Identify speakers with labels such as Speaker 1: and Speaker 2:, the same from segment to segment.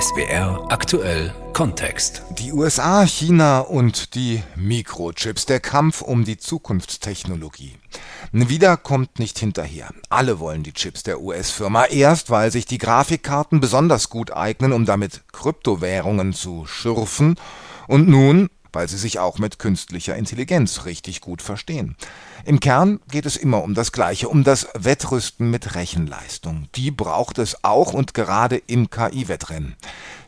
Speaker 1: SBR aktuell Kontext.
Speaker 2: Die USA, China und die Mikrochips. Der Kampf um die Zukunftstechnologie. Nvidia kommt nicht hinterher. Alle wollen die Chips der US-Firma. Erst, weil sich die Grafikkarten besonders gut eignen, um damit Kryptowährungen zu schürfen. Und nun, weil sie sich auch mit künstlicher Intelligenz richtig gut verstehen. Im Kern geht es immer um das Gleiche, um das Wettrüsten mit Rechenleistung. Die braucht es auch und gerade im KI-Wettrennen.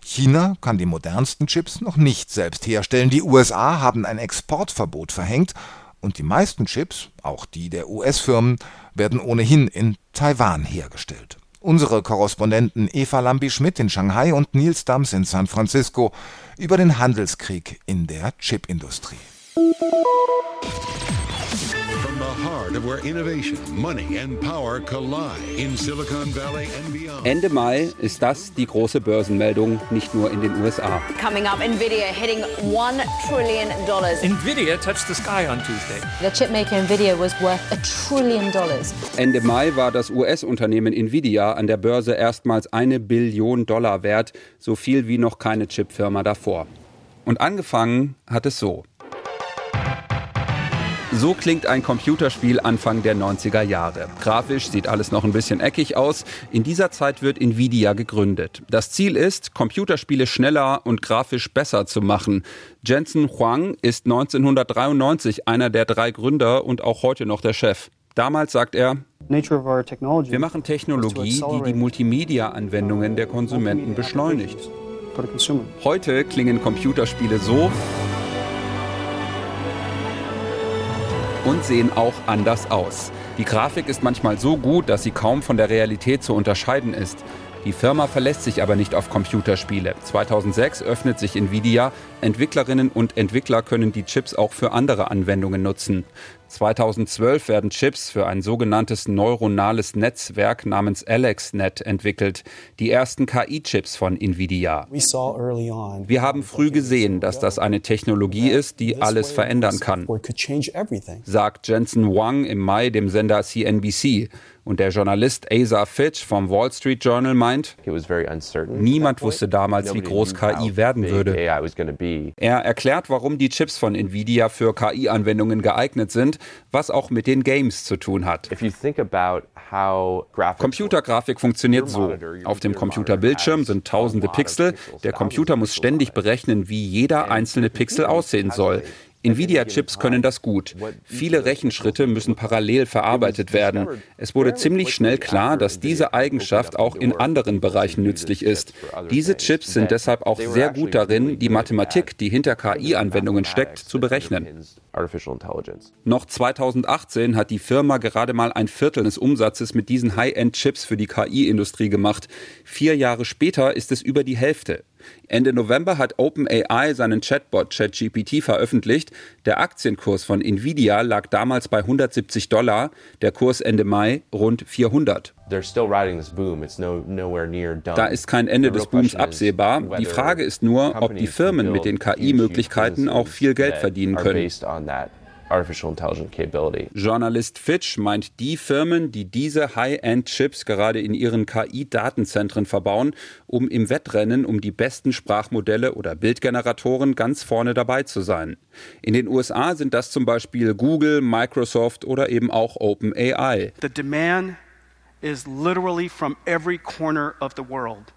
Speaker 2: China kann die modernsten Chips noch nicht selbst herstellen. Die USA haben ein Exportverbot verhängt und die meisten Chips, auch die der US-Firmen, werden ohnehin in Taiwan hergestellt. Unsere Korrespondenten Eva Lambi-Schmidt in Shanghai und Nils Dams in San Francisco über den Handelskrieg in der Chipindustrie.
Speaker 3: Heart of where innovation, money and power collide in Silicon Valley and beyond.
Speaker 4: Ende Mai ist das die große Börsenmeldung, nicht nur in den USA.
Speaker 5: Coming up, Nvidia hitting $1 trillion.
Speaker 6: Nvidia touched the sky on Tuesday.
Speaker 7: The chipmaker Nvidia was worth a trillion dollars.
Speaker 4: Ende Mai war das US-Unternehmen Nvidia an der Börse erstmals eine Billion Dollar wert, so viel wie noch keine Chipfirma davor. Und angefangen hat es so. So klingt ein Computerspiel Anfang der 90er Jahre. Grafisch sieht alles noch ein bisschen eckig aus. In dieser Zeit wird Nvidia gegründet. Das Ziel ist, Computerspiele schneller und grafisch besser zu machen. Jensen Huang ist 1993 einer der drei Gründer und auch heute noch der Chef. Damals sagt er, wir machen Technologie, die die Multimedia-Anwendungen der Konsumenten beschleunigt. Heute klingen Computerspiele so, und sehen auch anders aus. Die Grafik ist manchmal so gut, dass sie kaum von der Realität zu unterscheiden ist. Die Firma verlässt sich aber nicht auf Computerspiele. 2006 öffnet sich Nvidia. Entwicklerinnen und Entwickler können die Chips auch für andere Anwendungen nutzen. 2012 werden Chips für ein sogenanntes neuronales Netzwerk namens AlexNet entwickelt, die ersten KI-Chips von Nvidia. Wir haben früh gesehen, dass das eine Technologie ist, die alles verändern kann, sagt Jensen Wang im Mai dem Sender CNBC. Und der Journalist Asa Fitch vom Wall Street Journal meint, niemand wusste damals, wie groß KI werden würde. Er erklärt, warum die Chips von Nvidia für KI-Anwendungen geeignet sind, was auch mit den Games zu tun hat. Computergrafik funktioniert so. Auf dem Computerbildschirm sind tausende Pixel. Der Computer muss ständig berechnen, wie jeder einzelne Pixel aussehen soll. Nvidia-Chips können das gut. Viele Rechenschritte müssen parallel verarbeitet werden. Es wurde ziemlich schnell klar, dass diese Eigenschaft auch in anderen Bereichen nützlich ist. Diese Chips sind deshalb auch sehr gut darin, die Mathematik, die hinter KI-Anwendungen steckt, zu berechnen. Noch 2018 hat die Firma gerade mal ein Viertel des Umsatzes mit diesen High-End-Chips für die KI-Industrie gemacht. Vier Jahre später ist es über die Hälfte. Ende November hat OpenAI seinen Chatbot ChatGPT veröffentlicht. Der Aktienkurs von Nvidia lag damals bei 170 Dollar, der Kurs Ende Mai rund 400. Da ist kein Ende des Booms absehbar. Die Frage ist nur, ob die Firmen mit den KI-Möglichkeiten auch viel Geld verdienen können. Journalist Fitch meint die Firmen, die diese High-End-Chips gerade in ihren KI-Datenzentren verbauen, um im Wettrennen um die besten Sprachmodelle oder Bildgeneratoren ganz vorne dabei zu sein. In den USA sind das zum Beispiel Google, Microsoft oder eben auch OpenAI.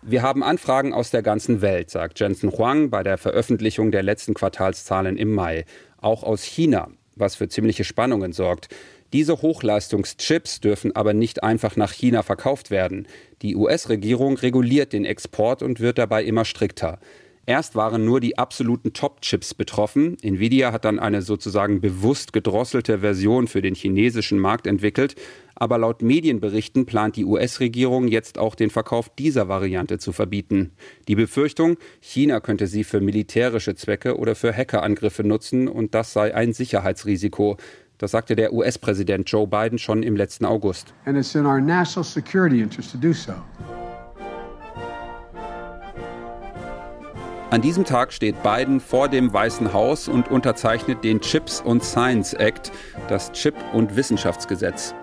Speaker 4: Wir haben Anfragen aus der ganzen Welt, sagt Jensen Huang bei der Veröffentlichung der letzten Quartalszahlen im Mai. Auch aus China was für ziemliche Spannungen sorgt. Diese Hochleistungschips dürfen aber nicht einfach nach China verkauft werden. Die US-Regierung reguliert den Export und wird dabei immer strikter. Erst waren nur die absoluten Top-Chips betroffen. Nvidia hat dann eine sozusagen bewusst gedrosselte Version für den chinesischen Markt entwickelt. Aber laut Medienberichten plant die US-Regierung jetzt auch den Verkauf dieser Variante zu verbieten. Die Befürchtung, China könnte sie für militärische Zwecke oder für Hackerangriffe nutzen und das sei ein Sicherheitsrisiko. Das sagte der US-Präsident Joe Biden schon im letzten August. And it's in our national security interest to do so. An diesem Tag steht Biden vor dem Weißen Haus und unterzeichnet den Chips und Science Act, das Chip- und Wissenschaftsgesetz.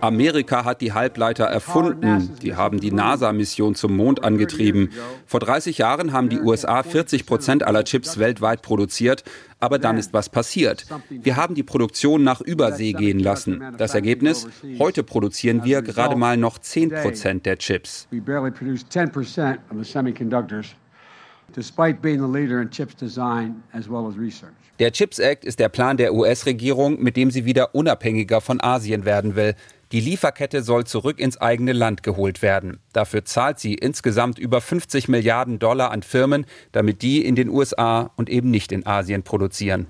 Speaker 4: Amerika hat die Halbleiter erfunden. Die haben die NASA-Mission zum Mond angetrieben. Vor 30 Jahren haben die USA 40 Prozent aller Chips weltweit produziert. Aber dann ist was passiert. Wir haben die Produktion nach Übersee gehen lassen. Das Ergebnis? Heute produzieren wir gerade mal noch 10 Prozent der Chips. Der Chips Act ist der Plan der US-Regierung, mit dem sie wieder unabhängiger von Asien werden will. Die Lieferkette soll zurück ins eigene Land geholt werden. Dafür zahlt sie insgesamt über 50 Milliarden Dollar an Firmen, damit die in den USA und eben nicht in Asien produzieren.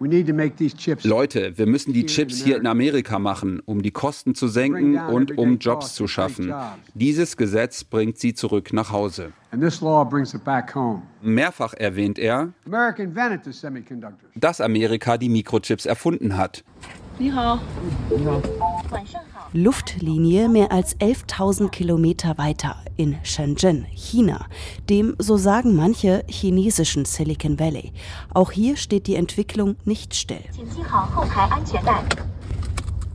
Speaker 4: Leute, wir müssen die Chips hier in Amerika machen, um die Kosten zu senken und um Jobs zu schaffen. Dieses Gesetz bringt sie zurück nach Hause. Mehrfach erwähnt er, dass Amerika die Mikrochips erfunden hat.
Speaker 8: Luftlinie mehr als 11.000 Kilometer weiter in Shenzhen, China, dem, so sagen manche, chinesischen Silicon Valley. Auch hier steht die Entwicklung nicht still.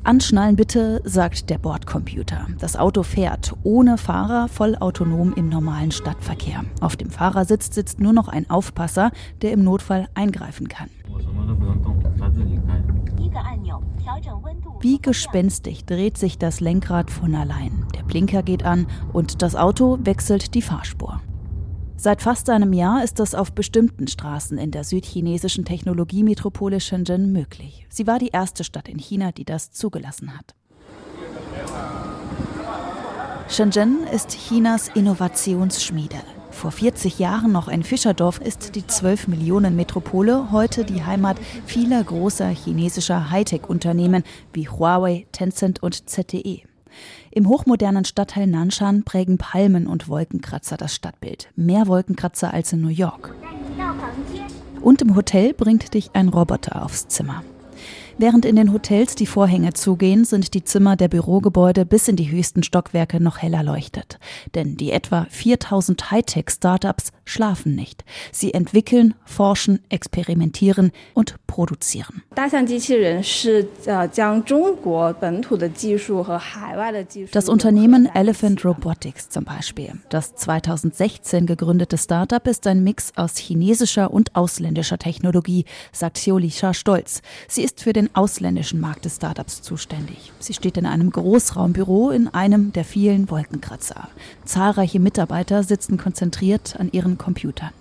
Speaker 8: Anschnallen bitte, sagt der Bordcomputer. Das Auto fährt ohne Fahrer vollautonom im normalen Stadtverkehr. Auf dem Fahrersitz sitzt nur noch ein Aufpasser, der im Notfall eingreifen kann. Wie gespenstig dreht sich das Lenkrad von allein. Der Blinker geht an und das Auto wechselt die Fahrspur. Seit fast einem Jahr ist das auf bestimmten Straßen in der südchinesischen Technologiemetropole Shenzhen möglich. Sie war die erste Stadt in China, die das zugelassen hat. Shenzhen ist Chinas Innovationsschmiede. Vor 40 Jahren noch ein Fischerdorf ist die 12 Millionen Metropole heute die Heimat vieler großer chinesischer Hightech-Unternehmen wie Huawei, Tencent und ZTE. Im hochmodernen Stadtteil Nanshan prägen Palmen und Wolkenkratzer das Stadtbild. Mehr Wolkenkratzer als in New York. Und im Hotel bringt dich ein Roboter aufs Zimmer. Während in den Hotels die Vorhänge zugehen, sind die Zimmer der Bürogebäude bis in die höchsten Stockwerke noch heller leuchtet. Denn die etwa 4000 Hightech-Startups schlafen nicht. Sie entwickeln, forschen, experimentieren und produzieren. Das Unternehmen Elephant Robotics zum Beispiel. Das 2016 gegründete Startup ist ein Mix aus chinesischer und ausländischer Technologie, sagt Xiulisha stolz. Sie ist für den ausländischen Markt des Startups zuständig. Sie steht in einem Großraumbüro in einem der vielen Wolkenkratzer. Zahlreiche Mitarbeiter sitzen konzentriert an ihren Computern.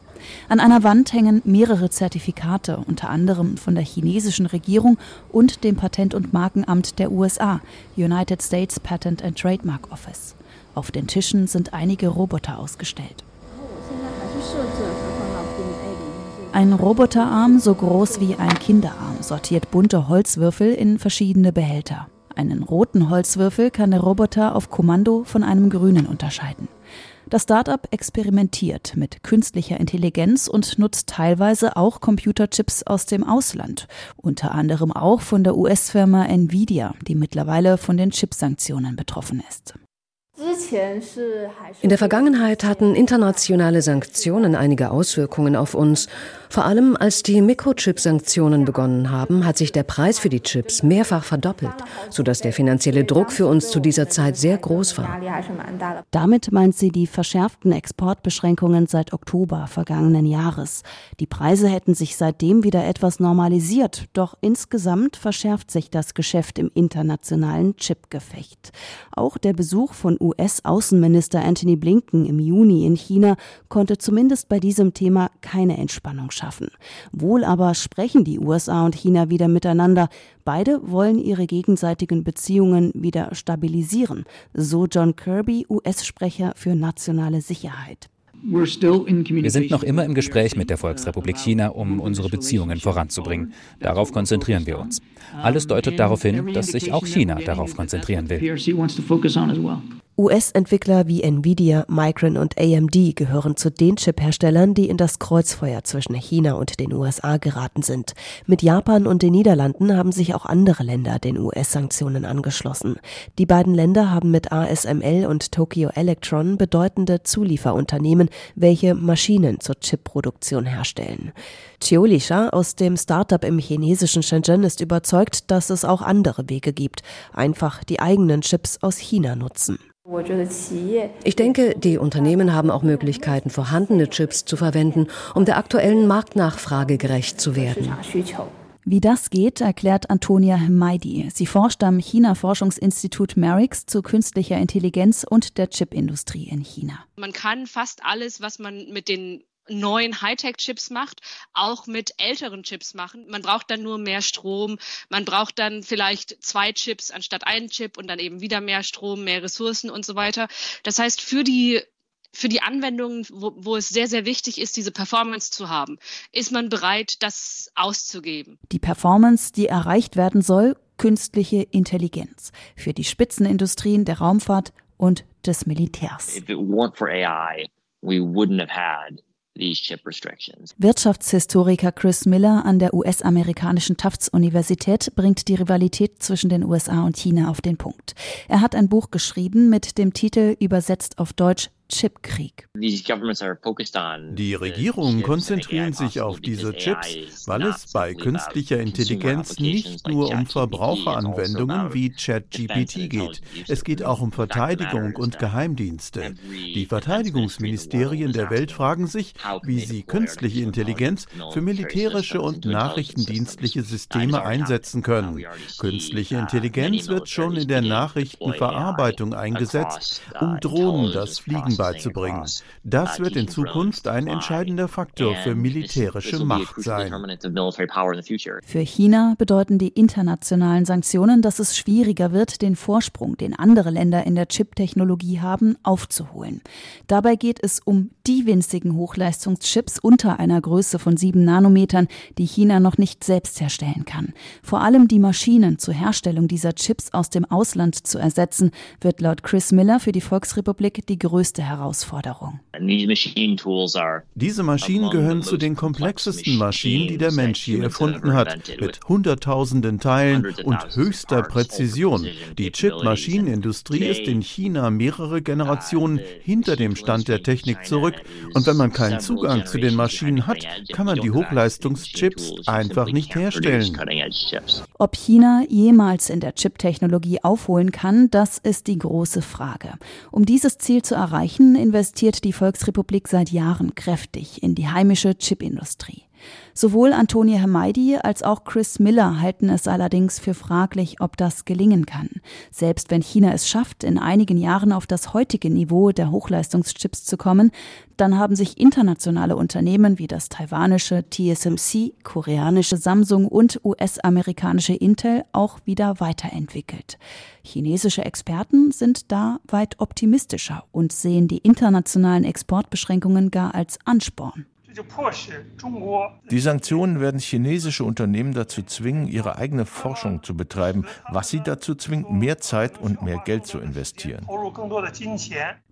Speaker 8: An einer Wand hängen mehrere Zertifikate, unter anderem von der chinesischen Regierung und dem Patent- und Markenamt der USA, United States Patent and Trademark Office. Auf den Tischen sind einige Roboter ausgestellt. Ein Roboterarm so groß wie ein Kinderarm sortiert bunte Holzwürfel in verschiedene Behälter. Einen roten Holzwürfel kann der Roboter auf Kommando von einem grünen unterscheiden. Das Startup experimentiert mit künstlicher Intelligenz und nutzt teilweise auch Computerchips aus dem Ausland, unter anderem auch von der US-Firma Nvidia, die mittlerweile von den Chipsanktionen betroffen ist.
Speaker 9: In der Vergangenheit hatten internationale Sanktionen einige Auswirkungen auf uns. Vor allem als die Mikrochip-Sanktionen begonnen haben, hat sich der Preis für die Chips mehrfach verdoppelt, sodass der finanzielle Druck für uns zu dieser Zeit sehr groß war.
Speaker 8: Damit meint sie die verschärften Exportbeschränkungen seit Oktober vergangenen Jahres. Die Preise hätten sich seitdem wieder etwas normalisiert, doch insgesamt verschärft sich das Geschäft im internationalen Chipgefecht. Auch der Besuch von US-Außenminister Anthony Blinken im Juni in China konnte zumindest bei diesem Thema keine Entspannung schaffen. Wohl aber sprechen die USA und China wieder miteinander. Beide wollen ihre gegenseitigen Beziehungen wieder stabilisieren, so John Kirby, US-Sprecher für nationale Sicherheit.
Speaker 1: Wir sind noch immer im Gespräch mit der Volksrepublik China, um unsere Beziehungen voranzubringen. Darauf konzentrieren wir uns. Alles deutet darauf hin, dass sich auch China darauf konzentrieren will.
Speaker 10: US-Entwickler wie Nvidia, Micron und AMD gehören zu den Chip-Herstellern, die in das Kreuzfeuer zwischen China und den USA geraten sind. Mit Japan und den Niederlanden haben sich auch andere Länder den US-Sanktionen angeschlossen. Die beiden Länder haben mit ASML und Tokyo Electron bedeutende Zulieferunternehmen, welche Maschinen zur Chipproduktion herstellen. Chiu Lisha aus dem Startup im chinesischen Shenzhen ist überzeugt, dass es auch andere Wege gibt. Einfach die eigenen Chips aus China nutzen.
Speaker 9: Ich denke, die Unternehmen haben auch Möglichkeiten, vorhandene Chips zu verwenden, um der aktuellen Marktnachfrage gerecht zu werden.
Speaker 8: Wie das geht, erklärt Antonia Hmeidi. Sie forscht am China-Forschungsinstitut Merix zu künstlicher Intelligenz und der Chipindustrie in China.
Speaker 11: Man kann fast alles, was man mit den neuen Hightech-Chips macht, auch mit älteren Chips machen. Man braucht dann nur mehr Strom. Man braucht dann vielleicht zwei Chips anstatt einen Chip und dann eben wieder mehr Strom, mehr Ressourcen und so weiter. Das heißt, für die für die Anwendungen, wo, wo es sehr, sehr wichtig ist, diese Performance zu haben, ist man bereit, das auszugeben.
Speaker 8: Die Performance, die erreicht werden soll, künstliche Intelligenz für die Spitzenindustrien der Raumfahrt und des Militärs. If it weren't for AI, we wouldn't have had Wirtschaftshistoriker Chris Miller an der US-amerikanischen Tufts-Universität bringt die Rivalität zwischen den USA und China auf den Punkt. Er hat ein Buch geschrieben mit dem Titel übersetzt auf Deutsch Chipkrieg.
Speaker 12: Die Regierungen konzentrieren sich auf diese Chips, weil es bei künstlicher Intelligenz nicht nur um Verbraucheranwendungen also wie ChatGPT geht. Es geht auch um Verteidigung und Geheimdienste. Die Verteidigungsministerien der Welt fragen sich, wie sie künstliche Intelligenz für militärische und nachrichtendienstliche Systeme einsetzen können. Künstliche uh, Intelligenz wird schon in der Nachrichtenverarbeitung eingesetzt, um Drohnen das Fliegen beizubringen. Das wird in Zukunft ein entscheidender Faktor für militärische Macht sein.
Speaker 8: Für China bedeuten die internationalen Sanktionen, dass es schwieriger wird, den Vorsprung, den andere Länder in der Chip-Technologie haben, aufzuholen. Dabei geht es um die winzigen Hochleistungschips unter einer Größe von sieben Nanometern, die China noch nicht selbst herstellen kann. Vor allem die Maschinen zur Herstellung dieser Chips aus dem Ausland zu ersetzen, wird laut Chris Miller für die Volksrepublik die größte Herausforderung.
Speaker 12: Diese Maschinen gehören zu den komplexesten Maschinen, die der Mensch je erfunden hat, mit Hunderttausenden Teilen und höchster Präzision. Die Chip-Maschinenindustrie ist in China mehrere Generationen hinter dem Stand der Technik zurück und wenn man keinen Zugang zu den Maschinen hat, kann man die Hochleistungschips einfach nicht herstellen.
Speaker 8: Ob China jemals in der Chip-Technologie aufholen kann, das ist die große Frage. Um dieses Ziel zu erreichen, München investiert die Volksrepublik seit Jahren kräftig in die heimische Chipindustrie. Sowohl Antonia Hermeidi als auch Chris Miller halten es allerdings für fraglich, ob das gelingen kann. Selbst wenn China es schafft, in einigen Jahren auf das heutige Niveau der Hochleistungschips zu kommen, dann haben sich internationale Unternehmen wie das taiwanische TSMC, koreanische Samsung und US-amerikanische Intel auch wieder weiterentwickelt. Chinesische Experten sind da weit optimistischer und sehen die internationalen Exportbeschränkungen gar als Ansporn.
Speaker 13: Die Sanktionen werden chinesische Unternehmen dazu zwingen, ihre eigene Forschung zu betreiben, was sie dazu zwingt, mehr Zeit und mehr Geld zu investieren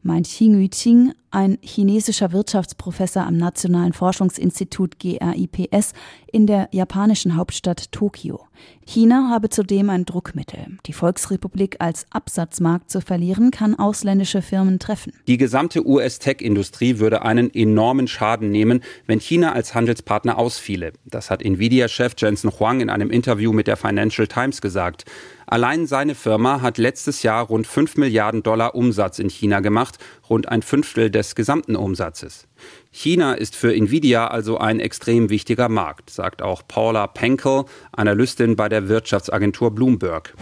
Speaker 8: meint Xing Yuqing, ein chinesischer Wirtschaftsprofessor am Nationalen Forschungsinstitut GRIPS in der japanischen Hauptstadt Tokio. China habe zudem ein Druckmittel. Die Volksrepublik als Absatzmarkt zu verlieren, kann ausländische Firmen treffen.
Speaker 4: Die gesamte US-Tech-Industrie würde einen enormen Schaden nehmen, wenn China als Handelspartner ausfiele. Das hat Nvidia-Chef Jensen Huang in einem Interview mit der Financial Times gesagt. Allein seine Firma hat letztes Jahr rund 5 Milliarden Dollar Umsatz in China gemacht, rund ein Fünftel des gesamten Umsatzes. China ist für Nvidia also ein extrem wichtiger Markt, sagt auch Paula Penkel, Analystin bei der Wirtschaftsagentur Bloomberg.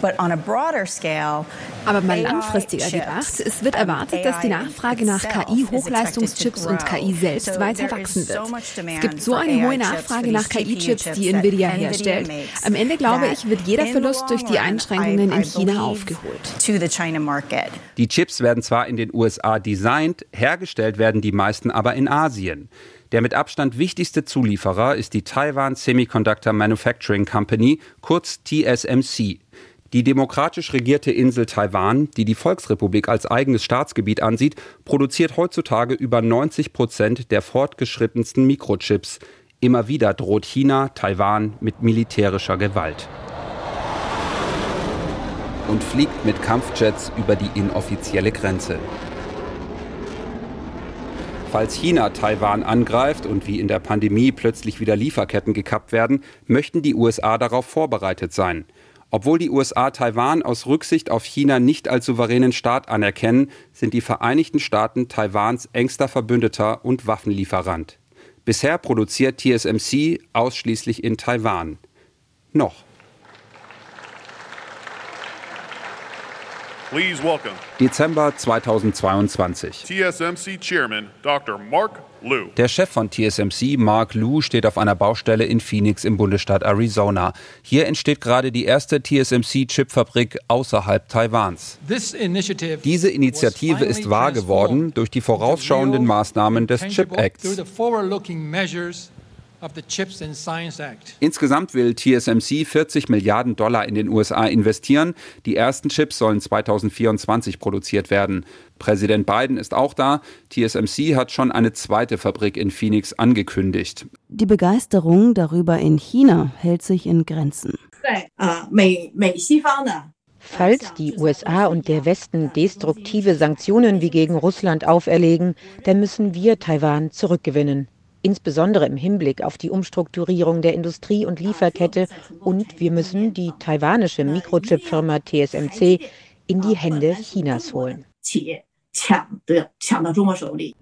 Speaker 14: Aber mal langfristiger gedacht, es wird erwartet, dass die Nachfrage nach KI-Hochleistungschips und KI selbst weiter wachsen wird. Es gibt so eine hohe Nachfrage nach KI-Chips, die Nvidia herstellt. Am Ende glaube ich, wird jeder Verlust durch die Einschränkungen in China aufgeholt.
Speaker 4: Die Chips werden zwar in den USA designt, hergestellt werden die meisten aber in Asien. Der mit Abstand wichtigste Zulieferer ist die Taiwan Semiconductor Manufacturing Company, kurz TSMC. Die demokratisch regierte Insel Taiwan, die die Volksrepublik als eigenes Staatsgebiet ansieht, produziert heutzutage über 90 Prozent der fortgeschrittensten Mikrochips. Immer wieder droht China Taiwan mit militärischer Gewalt. Und fliegt mit Kampfjets über die inoffizielle Grenze. Falls China Taiwan angreift und wie in der Pandemie plötzlich wieder Lieferketten gekappt werden, möchten die USA darauf vorbereitet sein. Obwohl die USA Taiwan aus Rücksicht auf China nicht als souveränen Staat anerkennen, sind die Vereinigten Staaten Taiwans engster Verbündeter und Waffenlieferant. Bisher produziert TSMC ausschließlich in Taiwan. Noch.
Speaker 15: Please welcome
Speaker 4: Dezember 2022.
Speaker 15: TSMC Chairman Dr. Mark Liu.
Speaker 4: Der Chef von TSMC, Mark Liu, steht auf einer Baustelle in Phoenix im Bundesstaat Arizona. Hier entsteht gerade die erste TSMC-Chipfabrik außerhalb Taiwans. Diese Initiative ist wahr geworden durch die vorausschauenden Maßnahmen des Chip Acts. Insgesamt will TSMC 40 Milliarden Dollar in den USA investieren. Die ersten Chips sollen 2024 produziert werden. Präsident Biden ist auch da. TSMC hat schon eine zweite Fabrik in Phoenix angekündigt.
Speaker 8: Die Begeisterung darüber in China hält sich in Grenzen.
Speaker 16: Falls die USA und der Westen destruktive Sanktionen wie gegen Russland auferlegen, dann müssen wir Taiwan zurückgewinnen insbesondere im Hinblick auf die Umstrukturierung der Industrie- und Lieferkette. Und wir müssen die taiwanische Mikrochip-Firma TSMC in die Hände Chinas holen.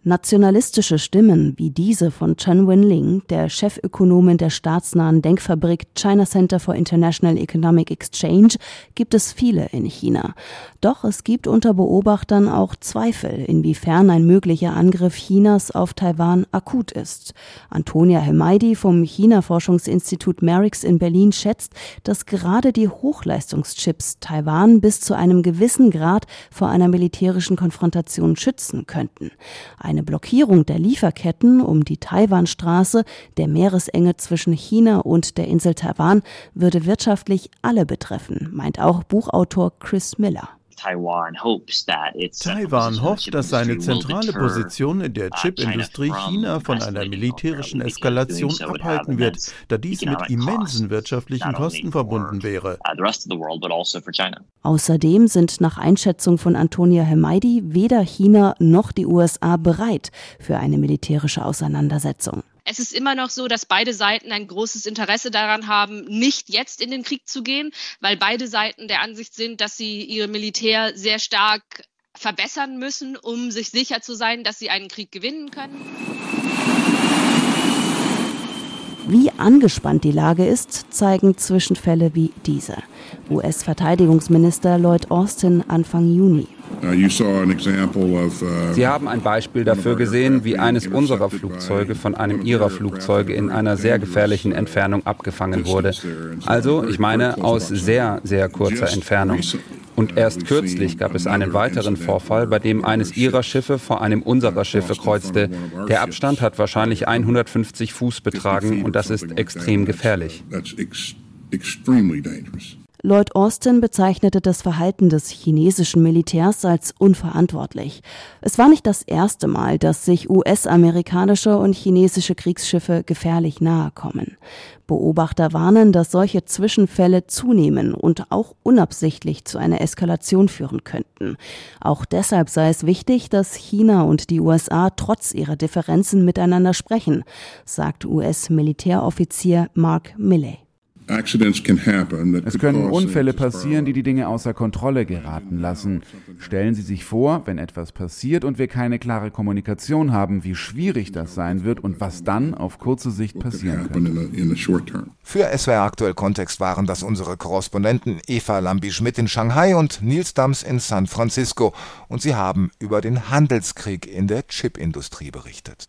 Speaker 8: Nationalistische Stimmen wie diese von Chen Wenling, der Chefökonomin der staatsnahen Denkfabrik China Center for International Economic Exchange, gibt es viele in China. Doch es gibt unter Beobachtern auch Zweifel, inwiefern ein möglicher Angriff Chinas auf Taiwan akut ist. Antonia Hemaidi vom China-Forschungsinstitut Merix in Berlin schätzt, dass gerade die Hochleistungschips Taiwan bis zu einem gewissen Grad vor einer militärischen Konfrontation Situation schützen könnten. Eine Blockierung der Lieferketten um die Taiwanstraße, der Meeresenge zwischen China und der Insel Taiwan, würde wirtschaftlich alle betreffen, meint auch Buchautor Chris Miller.
Speaker 13: Taiwan hofft, dass seine zentrale Position in der uh, Chipindustrie China von einer militärischen Eskalation abhalten wird, da dies mit immensen wirtschaftlichen Kosten verbunden wäre.
Speaker 8: Also Außerdem sind nach Einschätzung von Antonia Hemaidi weder China noch die USA bereit für eine militärische Auseinandersetzung.
Speaker 11: Es ist immer noch so, dass beide Seiten ein großes Interesse daran haben, nicht jetzt in den Krieg zu gehen, weil beide Seiten der Ansicht sind, dass sie ihr Militär sehr stark verbessern müssen, um sich sicher zu sein, dass sie einen Krieg gewinnen können.
Speaker 8: Wie angespannt die Lage ist, zeigen Zwischenfälle wie diese. US-Verteidigungsminister Lloyd Austin Anfang Juni.
Speaker 4: Uh, Sie haben ein Beispiel dafür gesehen, wie eines unserer Flugzeuge von einem Ihrer Flugzeuge in einer sehr gefährlichen Entfernung abgefangen wurde. Also, ich meine, aus sehr, sehr kurzer Entfernung. Und erst kürzlich gab es einen weiteren Vorfall, bei dem eines ihrer Schiffe vor einem unserer Schiffe kreuzte. Der Abstand hat wahrscheinlich 150 Fuß betragen und das ist extrem gefährlich.
Speaker 8: Lloyd Austin bezeichnete das Verhalten des chinesischen Militärs als unverantwortlich. Es war nicht das erste Mal, dass sich US-amerikanische und chinesische Kriegsschiffe gefährlich nahe kommen. Beobachter warnen, dass solche Zwischenfälle zunehmen und auch unabsichtlich zu einer Eskalation führen könnten. Auch deshalb sei es wichtig, dass China und die USA trotz ihrer Differenzen miteinander sprechen, sagt US-Militäroffizier Mark Milley.
Speaker 17: Es können Unfälle passieren, die die Dinge außer Kontrolle geraten lassen. Stellen Sie sich vor, wenn etwas passiert und wir keine klare Kommunikation haben, wie schwierig das sein wird und was dann auf kurze Sicht passieren könnte.
Speaker 2: Für SWR Aktuell Kontext waren das unsere Korrespondenten Eva Lambi-Schmidt in Shanghai und Nils Dams in San Francisco. Und sie haben über den Handelskrieg in der Chipindustrie berichtet.